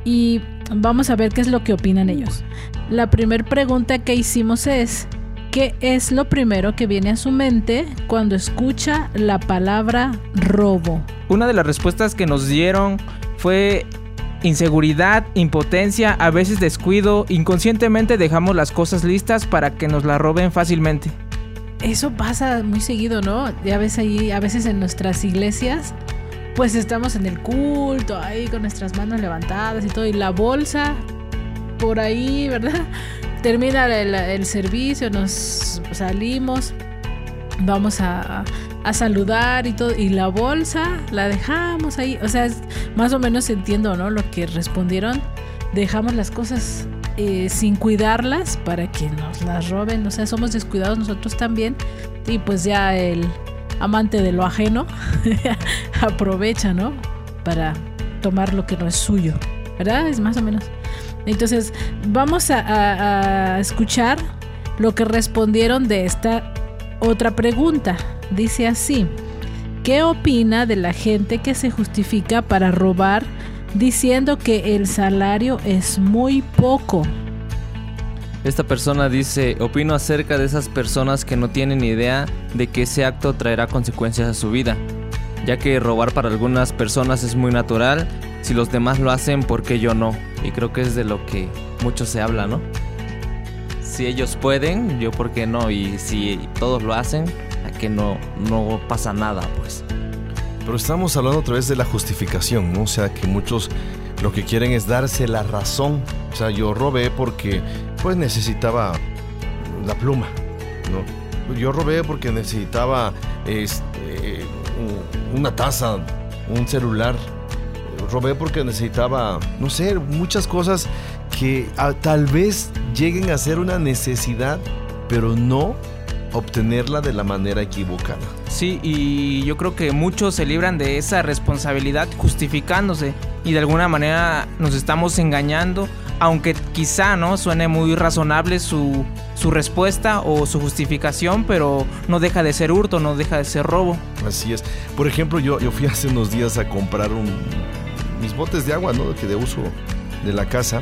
y vamos a ver qué es lo que opinan ellos. La primera pregunta que hicimos es, ¿qué es lo primero que viene a su mente cuando escucha la palabra robo? Una de las respuestas que nos dieron fue inseguridad, impotencia, a veces descuido, inconscientemente dejamos las cosas listas para que nos las roben fácilmente. Eso pasa muy seguido, ¿no? Ya ves ahí, a veces en nuestras iglesias, pues estamos en el culto, ahí con nuestras manos levantadas y todo, y la bolsa por ahí, ¿verdad? Termina el, servicio, nos salimos, vamos a, saludar y todo, y la bolsa la dejamos ahí, o sea, más o menos entiendo, ¿no? Lo que respondieron, dejamos las cosas eh, sin cuidarlas para que nos las roben, o sea, somos descuidados nosotros también, y pues ya el amante de lo ajeno aprovecha, ¿no? Para tomar lo que no es suyo, ¿verdad? Es más o menos. Entonces, vamos a, escuchar lo que respondieron de esta otra pregunta. Dice así, ¿qué opina de la gente que se justifica para robar diciendo que el salario es muy poco? Esta persona dice, opino acerca de esas personas que no tienen idea de que ese acto traerá consecuencias a su vida, ya que robar para algunas personas es muy natural, si los demás lo hacen, ¿por qué yo no? Y creo que es de lo que mucho se habla, ¿no? Si ellos pueden, yo por qué no, y si todos lo hacen, a que no, no pasa nada, pues. Pero estamos hablando otra vez de la justificación, ¿no? O sea, que muchos lo que quieren es darse la razón. O sea, yo robé porque pues necesitaba la pluma, ¿no? Yo robé porque necesitaba este, una taza, un celular. Robé porque necesitaba, no sé, muchas cosas que ah, tal vez lleguen a ser una necesidad, pero no obtenerla de la manera equivocada. Sí, y yo creo que muchos se libran de esa responsabilidad justificándose y de alguna manera nos estamos engañando, aunque quizá no suene muy razonable su, su respuesta o su justificación, pero no deja de ser hurto, no deja de ser robo. Así es. Por ejemplo, yo, yo fui hace unos días a comprar un, mis botes de agua, ¿no? Que de uso de la casa.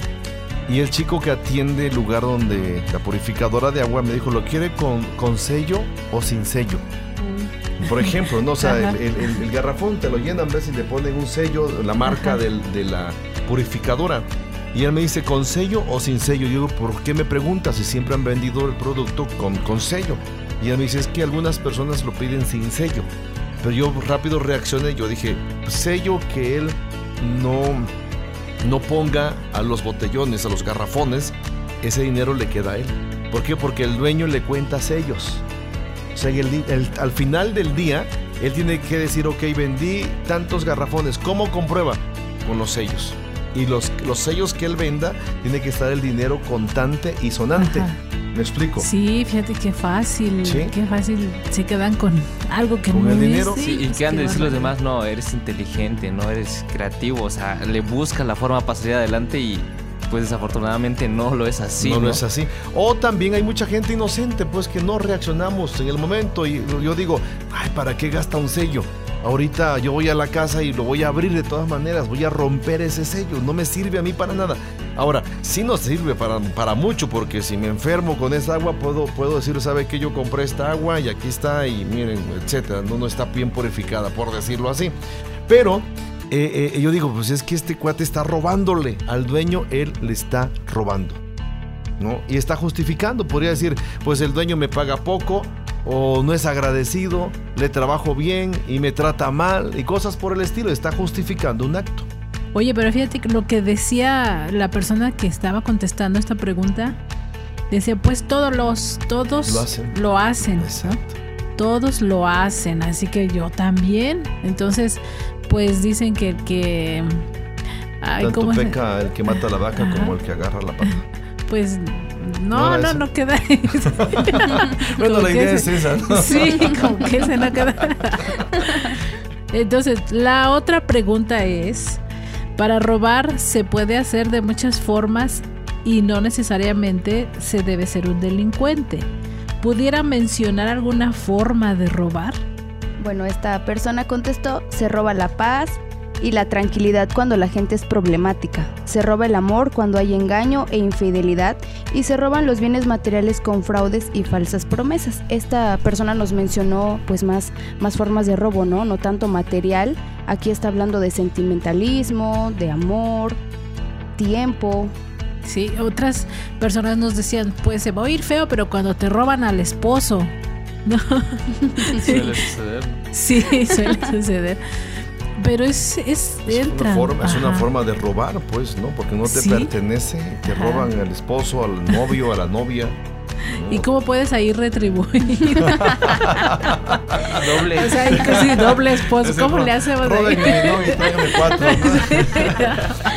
Y el chico que atiende el lugar donde la purificadora de agua me dijo, ¿lo quiere con, con sello o sin sello? Mm. Por ejemplo, ¿no? O sea, el, garrafón te lo llenan, ves y le ponen un sello, la marca de la purificadora. Y él me dice, ¿con sello o sin sello? Yo digo, ¿por qué me preguntas si siempre han vendido el producto con, con sello? Y él me dice, es que algunas personas lo piden sin sello. Pero yo rápido reaccioné, yo dije, sello que él no no ponga a los botellones, a los garrafones, ese dinero le queda a él. ¿Por qué? Porque el dueño le cuenta sellos. O sea, al final del día, él tiene que decir, ok, vendí tantos garrafones. ¿Cómo comprueba? Con los sellos. Y los, los sellos que él venda, tiene que estar el dinero contante y sonante. ¿Me explico? Sí, fíjate qué fácil. Qué fácil se quedan con algo que ¿Con no el dinero? Sí, y que han de decir los demás, no, eres inteligente, no eres creativo. O sea, le busca la forma para salir adelante y pues desafortunadamente no lo es así. No, lo es así. O también hay mucha gente inocente, pues que no reaccionamos en el momento. Y yo digo, ay, ¿para qué gasta un sello? Ahorita yo voy a la casa y lo voy a abrir de todas maneras, voy a romper ese sello, no me sirve a mí para nada. Ahora, sí nos sirve para, para mucho, porque si me enfermo con esa agua, puedo, puedo decir, ¿sabe que Yo compré esta agua y aquí está, y miren, etcétera. No, no está bien purificada, por decirlo así. Pero eh, eh, yo digo, pues es que este cuate está robándole al dueño, él le está robando. ¿no? Y está justificando, podría decir, pues el dueño me paga poco, o no es agradecido, le trabajo bien y me trata mal y cosas por el estilo, está justificando un acto. Oye, pero fíjate que lo que decía la persona que estaba contestando esta pregunta, decía, pues todos los, todos lo hacen. Todos lo hacen, así que yo también. Entonces, pues dicen que el que... Tanto peca el que mata la vaca como el que agarra la pata. Pues no, no, no, queda. bueno, la idea es esa, ¿no? Sí, como que se no queda. Entonces, la otra pregunta es: para robar se puede hacer de muchas formas y no necesariamente se debe ser un delincuente. ¿Pudiera mencionar alguna forma de robar? Bueno, esta persona contestó: se roba la paz, y la tranquilidad cuando la gente es problemática. Se roba el amor cuando hay engaño e infidelidad y se roban los bienes materiales con fraudes y falsas promesas. Esta persona nos mencionó pues más, más formas de robo, ¿no? No tanto material. Aquí está hablando de sentimentalismo, de amor, tiempo. Sí, otras personas nos decían, pues se va a oír feo, pero cuando te roban al esposo. No. Suele suceder. Sí, suele suceder. Pero es, es, es una, forma, es una forma de robar, pues, ¿no? Porque no te pertenece, te roban al esposo, al novio, a la novia. ¿Y cómo puedes ahí retribuir? doble. O sea, casi doble esposo. ¿Cómo le hacemos? cuatro.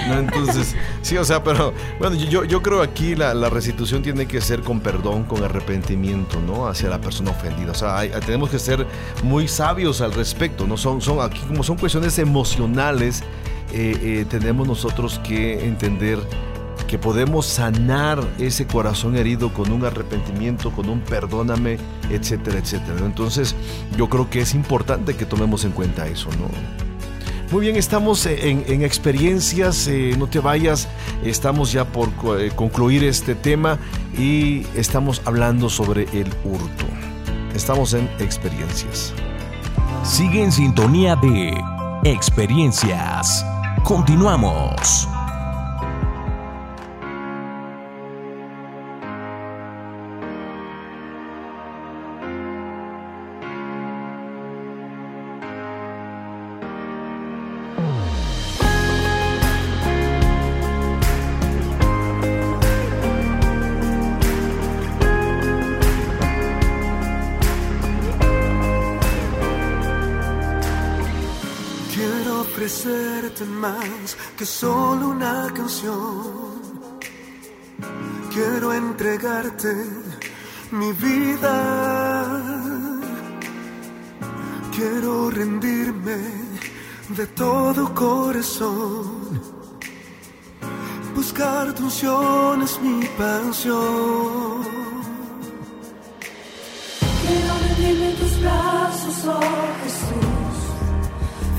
¿no? Entonces, sí, o sea, pero bueno, yo, yo creo aquí la, la, restitución tiene que ser con perdón, con arrepentimiento, ¿no? Hacia la persona ofendida. O sea, tenemos que ser muy sabios al respecto, ¿no? Son, son aquí como son cuestiones emocionales, eh, eh, tenemos nosotros que entender que podemos sanar ese corazón herido con un arrepentimiento, con un perdóname, etcétera, etcétera. Entonces yo creo que es importante que tomemos en cuenta eso, ¿no? Muy bien, estamos en, experiencias, eh, no te vayas, estamos ya por eh, concluir este tema y estamos hablando sobre el hurto. Estamos en experiencias. Sigue en sintonía de experiencias. Continuamos. Que solo una canción. Quiero entregarte mi vida. Quiero rendirme de todo corazón. Buscar tu unción es mi pasión. Quiero rendirme en tus brazos, oh Jesús.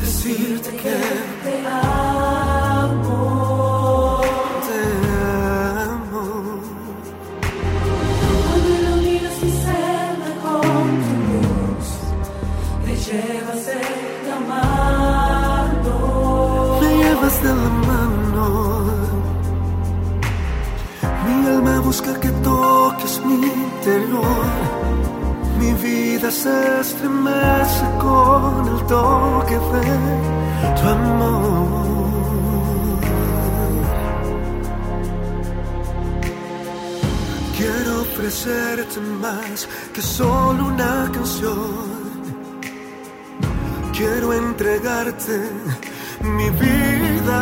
Decirte que te amo. De la mano. Mi alma busca que toques mi interior. Mi vida se estremece con el toque de tu amor. Ofrecerte más que solo una canción. Quiero entregarte mi vida.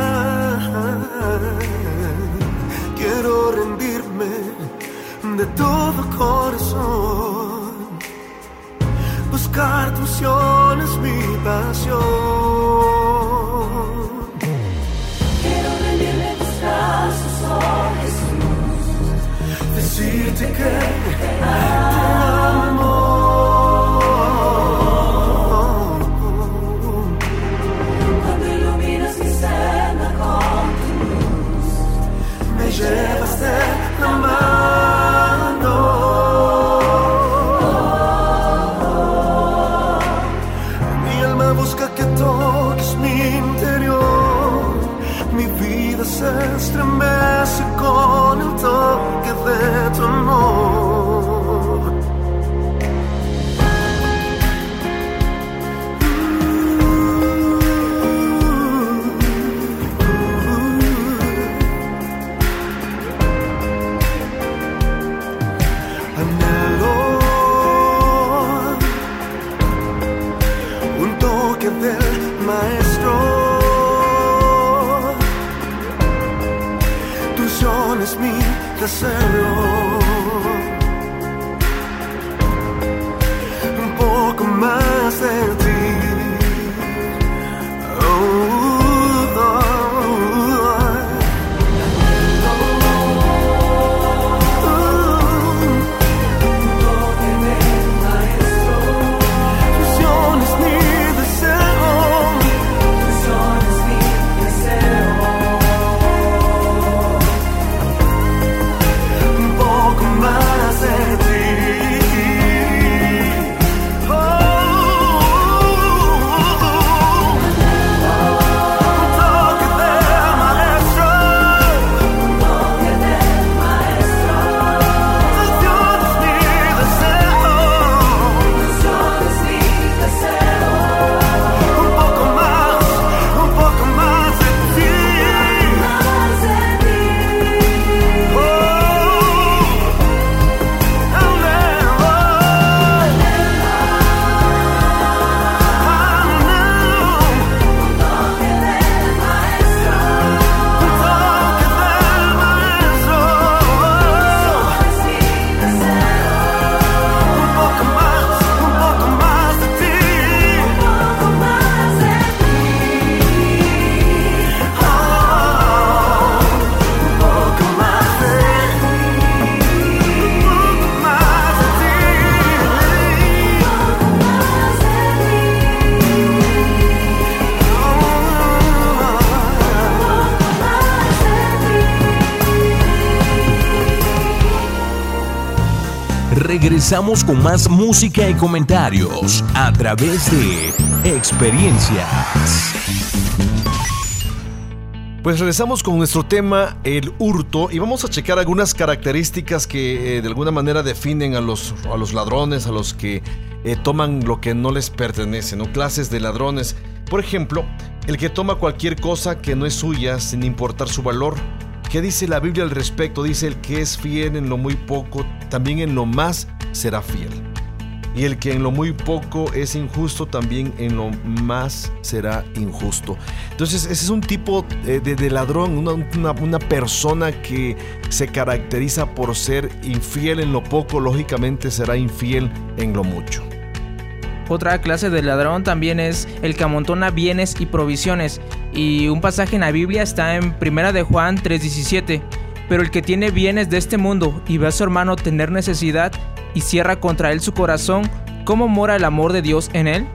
Quiero rendirme de todo corazón. Buscar tu es mi pasión. Decirte que corazón es mi deseo. Un poco más de ti. Regresamos con más música y comentarios a través de experiencias. Pues regresamos con nuestro tema, el hurto, y vamos a checar algunas características que eh, de alguna manera definen a los, a los ladrones, a los que eh, toman lo que no les pertenece, ¿no? Clases de ladrones. Por ejemplo, el que toma cualquier cosa que no es suya sin importar su valor. ¿Qué dice la Biblia al respecto? Dice el que es fiel en lo muy poco, también en lo más será fiel. Y el que en lo muy poco es injusto, también en lo más será injusto. Entonces, ese es un tipo eh, de, ladrón, una, persona que se caracteriza por ser infiel en lo poco, lógicamente será infiel en lo mucho. Otra clase de ladrón también es el que amontona bienes y provisiones. Y un pasaje en la Biblia está en Primera de Juan 3:17. Pero el que tiene bienes de este mundo y ve a su hermano tener necesidad y cierra contra él su corazón, ¿cómo mora el amor de Dios en él?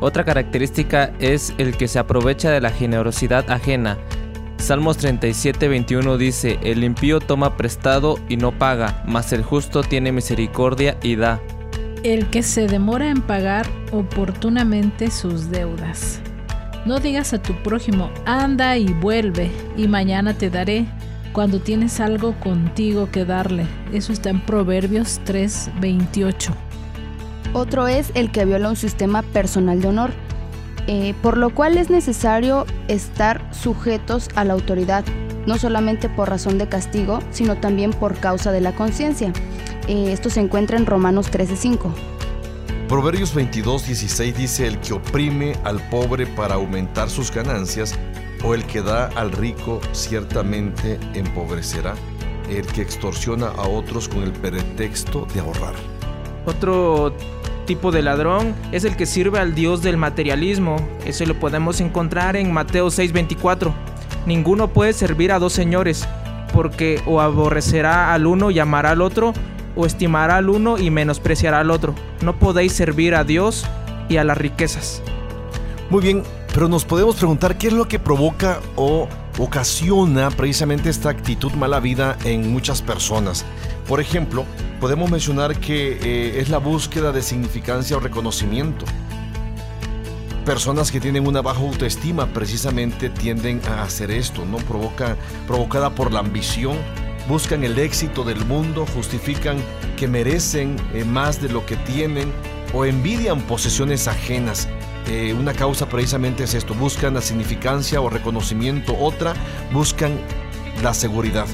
Otra característica es el que se aprovecha de la generosidad ajena. Salmos 37, 21 dice, El impío toma prestado y no paga, mas el justo tiene misericordia y da. El que se demora en pagar oportunamente sus deudas. No digas a tu prójimo, anda y vuelve, y mañana te daré, cuando tienes algo contigo que darle. Eso está en Proverbios 3, 28. Otro es el que viola un sistema personal de honor, eh, por lo cual es necesario estar sujetos a la autoridad, no solamente por razón de castigo, sino también por causa de la conciencia. Eh, esto se encuentra en Romanos 13:5. Proverbios 22, 16 dice, el que oprime al pobre para aumentar sus ganancias, o el que da al rico ciertamente empobrecerá, el que extorsiona a otros con el pretexto de ahorrar. Otro tipo de ladrón es el que sirve al Dios del materialismo. Ese lo podemos encontrar en Mateo 6:24. Ninguno puede servir a dos señores, porque o aborrecerá al uno y amará al otro, o estimará al uno y menospreciará al otro. No podéis servir a Dios y a las riquezas. Muy bien, pero nos podemos preguntar qué es lo que provoca o ocasiona precisamente esta actitud mala vida en muchas personas. Por ejemplo, podemos mencionar que eh, es la búsqueda de significancia o reconocimiento. Personas que tienen una baja autoestima precisamente tienden a hacer esto, ¿no? Provoca, provocada por la ambición, buscan el éxito del mundo, justifican que merecen eh, más de lo que tienen o envidian posesiones ajenas. Eh, una causa precisamente es esto, buscan la significancia o reconocimiento. Otra, buscan la seguridad,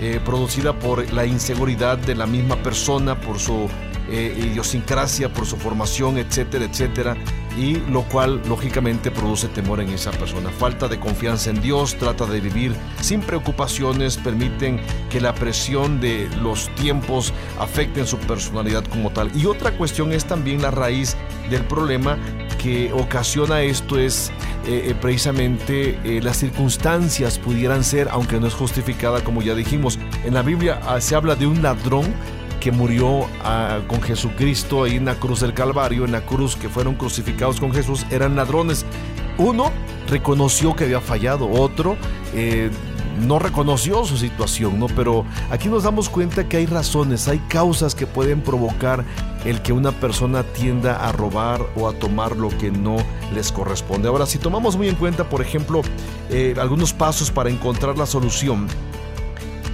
eh, producida por la inseguridad de la misma persona, por su eh, idiosincrasia, por su formación, etcétera, etcétera. y lo cual lógicamente produce temor en esa persona. Falta de confianza en Dios, trata de vivir sin preocupaciones, permiten que la presión de los tiempos afecten su personalidad como tal. Y otra cuestión es también la raíz del problema que ocasiona esto es eh, eh, precisamente eh, las circunstancias pudieran ser, aunque no es justificada como ya dijimos. En la Biblia ah, se habla de un ladrón que murió ah, con Jesucristo ahí en la cruz del Calvario, en la cruz que fueron crucificados con Jesús, eran ladrones. Uno reconoció que había fallado, otro no reconoció su situación, ¿no? Pero aquí nos damos cuenta que hay razones, hay causas que pueden provocar el que una persona tienda a robar o a tomar lo que no les corresponde. Ahora, si tomamos muy en cuenta, por ejemplo, eh, algunos pasos para encontrar la solución,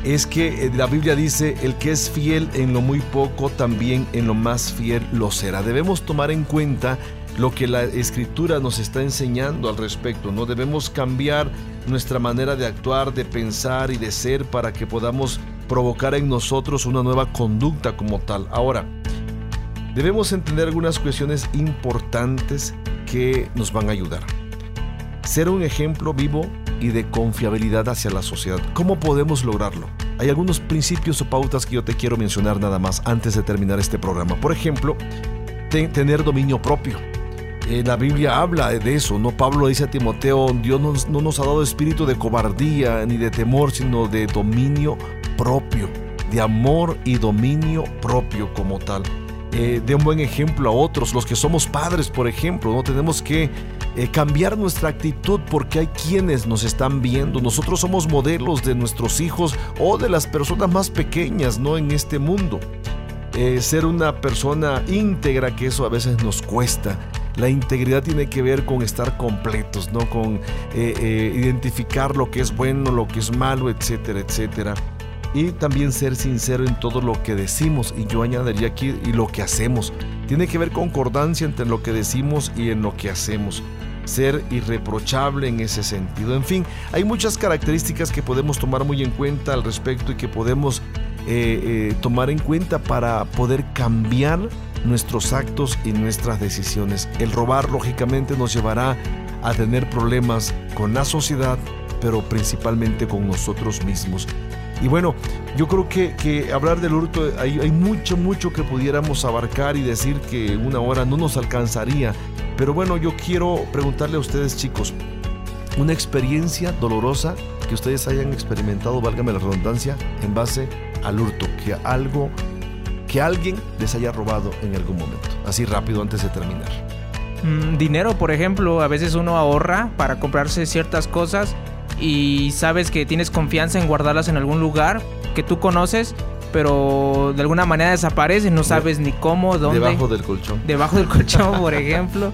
es que eh, la Biblia dice, el que es fiel en lo muy poco, también en lo más fiel lo será. Debemos tomar en cuenta lo que la escritura nos está enseñando al respecto, no debemos cambiar nuestra manera de actuar, de pensar y de ser para que podamos provocar en nosotros una nueva conducta como tal. Ahora, debemos entender algunas cuestiones importantes que nos van a ayudar. Ser un ejemplo vivo y de confiabilidad hacia la sociedad. ¿Cómo podemos lograrlo? Hay algunos principios o pautas que yo te quiero mencionar nada más antes de terminar este programa. Por ejemplo, tener dominio propio. Eh, la Biblia habla de eso, ¿no? Pablo dice a Timoteo, Dios no nos ha dado espíritu de cobardía ni de temor, sino de dominio propio, de amor y dominio propio como tal. Eh, de un buen ejemplo a otros, los que somos padres, por ejemplo, no tenemos que eh, cambiar nuestra actitud porque hay quienes nos están viendo. Nosotros somos modelos de nuestros hijos o de las personas más pequeñas, ¿no? En este mundo. Eh, ser una persona íntegra, que eso a veces nos cuesta. La integridad tiene que ver con estar completos, ¿no? Con eh, identificar lo que es bueno, lo que es malo, etcétera, etcétera. Y también ser sincero en todo lo que decimos. Y yo añadiría aquí, y lo que hacemos. Tiene que ver concordancia entre lo que decimos y en lo que hacemos ser irreprochable en ese sentido. En fin, hay muchas características que podemos tomar muy en cuenta al respecto y que podemos eh, eh, tomar en cuenta para poder cambiar nuestros actos y nuestras decisiones. El robar lógicamente nos llevará a tener problemas con la sociedad, pero principalmente con nosotros mismos. Y bueno, yo creo que, hablar del hurto, hay, hay, mucho, mucho que pudiéramos abarcar y decir que una hora no nos alcanzaría. Pero bueno, yo quiero preguntarle a ustedes chicos, una experiencia dolorosa que ustedes hayan experimentado, válgame la redundancia, en base al hurto, que algo, que alguien les haya robado en algún momento. Así rápido antes de terminar. Mm, dinero, por ejemplo, a veces uno ahorra para comprarse ciertas cosas y sabes que tienes confianza en guardarlas en algún lugar que tú conoces, pero de alguna manera desaparecen, no sabes ni cómo, dónde. Debajo del colchón. Debajo del colchón, por ejemplo.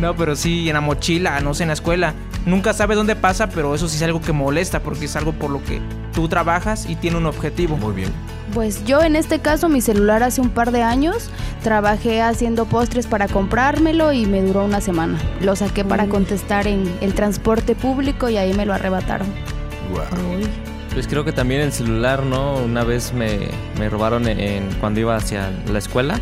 No, pero sí, en la mochila, no sé, en la escuela. Nunca sabes dónde pasa, pero eso sí es algo que molesta porque es algo por lo que tú trabajas y tiene un objetivo. Muy bien. Pues yo en este caso mi celular hace un par de años trabajé haciendo postres para comprármelo y me duró una semana. Lo saqué para contestar en el transporte público y ahí me lo arrebataron. Pues creo que también el celular, ¿no? Una vez me, me robaron en, cuando iba hacia la escuela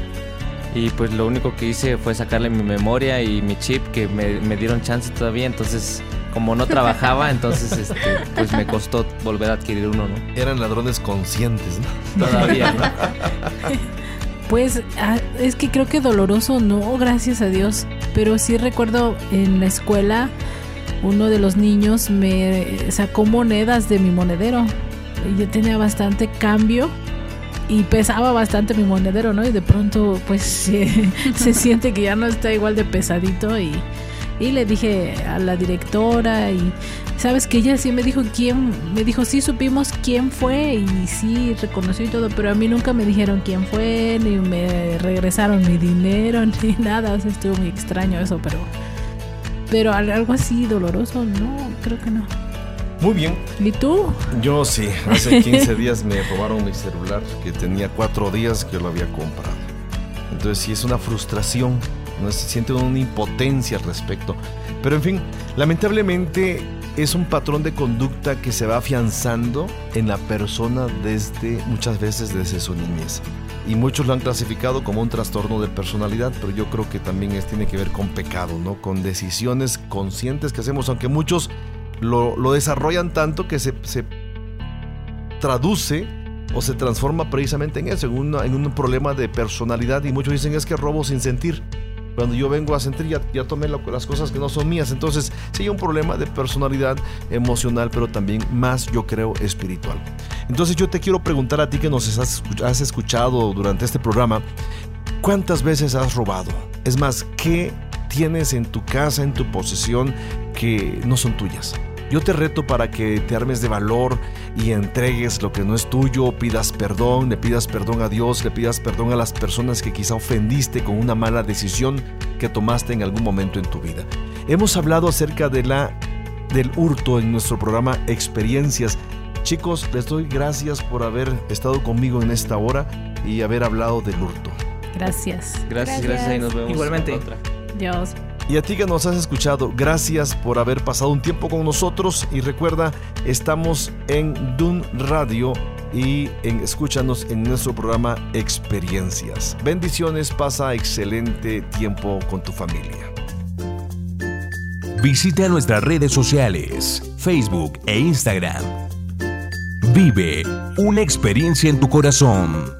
y pues lo único que hice fue sacarle mi memoria y mi chip que me, me dieron chance todavía, entonces como no trabajaba, entonces este, pues me costó volver a adquirir uno, ¿no? Eran ladrones conscientes, ¿no? Todavía, ¿no? Pues ah, es que creo que doloroso, no, gracias a Dios. Pero sí recuerdo en la escuela, uno de los niños me sacó monedas de mi monedero. Yo tenía bastante cambio y pesaba bastante mi monedero, ¿no? Y de pronto pues se siente que ya no está igual de pesadito y y le dije a la directora y sabes que ella sí me dijo quién, me dijo sí supimos quién fue y sí reconoció y todo, pero a mí nunca me dijeron quién fue, ni me regresaron mi dinero, ni nada, o sea, estuvo muy extraño eso, pero, pero algo así doloroso, no, creo que no. Muy bien. ¿Y tú? Yo sí, hace 15 días me robaron mi celular, que tenía cuatro días que lo había comprado. Entonces sí es una frustración ¿no? se siente una impotencia al respecto. Pero en fin, lamentablemente es un patrón de conducta que se va afianzando en la persona desde muchas veces desde su niñez. Y muchos lo han clasificado como un trastorno de personalidad, pero yo creo que también es, tiene que ver con pecado, ¿no? Con decisiones conscientes que hacemos, aunque muchos lo, desarrollan tanto que se, se traduce o se transforma precisamente en eso, en, en un problema de personalidad y muchos dicen es que robo sin sentir. Cuando yo vengo a sentir ya, ya tomé las cosas que no son mías. Entonces sí hay un problema de personalidad emocional, pero también más yo creo espiritual. Entonces yo te quiero preguntar a ti que nos has, has escuchado durante este programa, ¿cuántas veces has robado? Es más, ¿qué tienes en tu casa, en tu posesión, que no son tuyas? Yo te reto para que te armes de valor y entregues lo que no es tuyo, pidas perdón, le pidas perdón a Dios, le pidas perdón a las personas que quizá ofendiste con una mala decisión que tomaste en algún momento en tu vida. Hemos hablado acerca de la del hurto en nuestro programa Experiencias. Chicos, les doy gracias por haber estado conmigo en esta hora y haber hablado del hurto. Gracias. Gracias, gracias, y nos vemos. Igualmente. Dios. Y a ti que nos has escuchado, gracias por haber pasado un tiempo con nosotros y recuerda, estamos en Dun Radio y en, escúchanos en nuestro programa Experiencias. Bendiciones, pasa excelente tiempo con tu familia. Visita nuestras redes sociales, Facebook e Instagram. Vive una experiencia en tu corazón.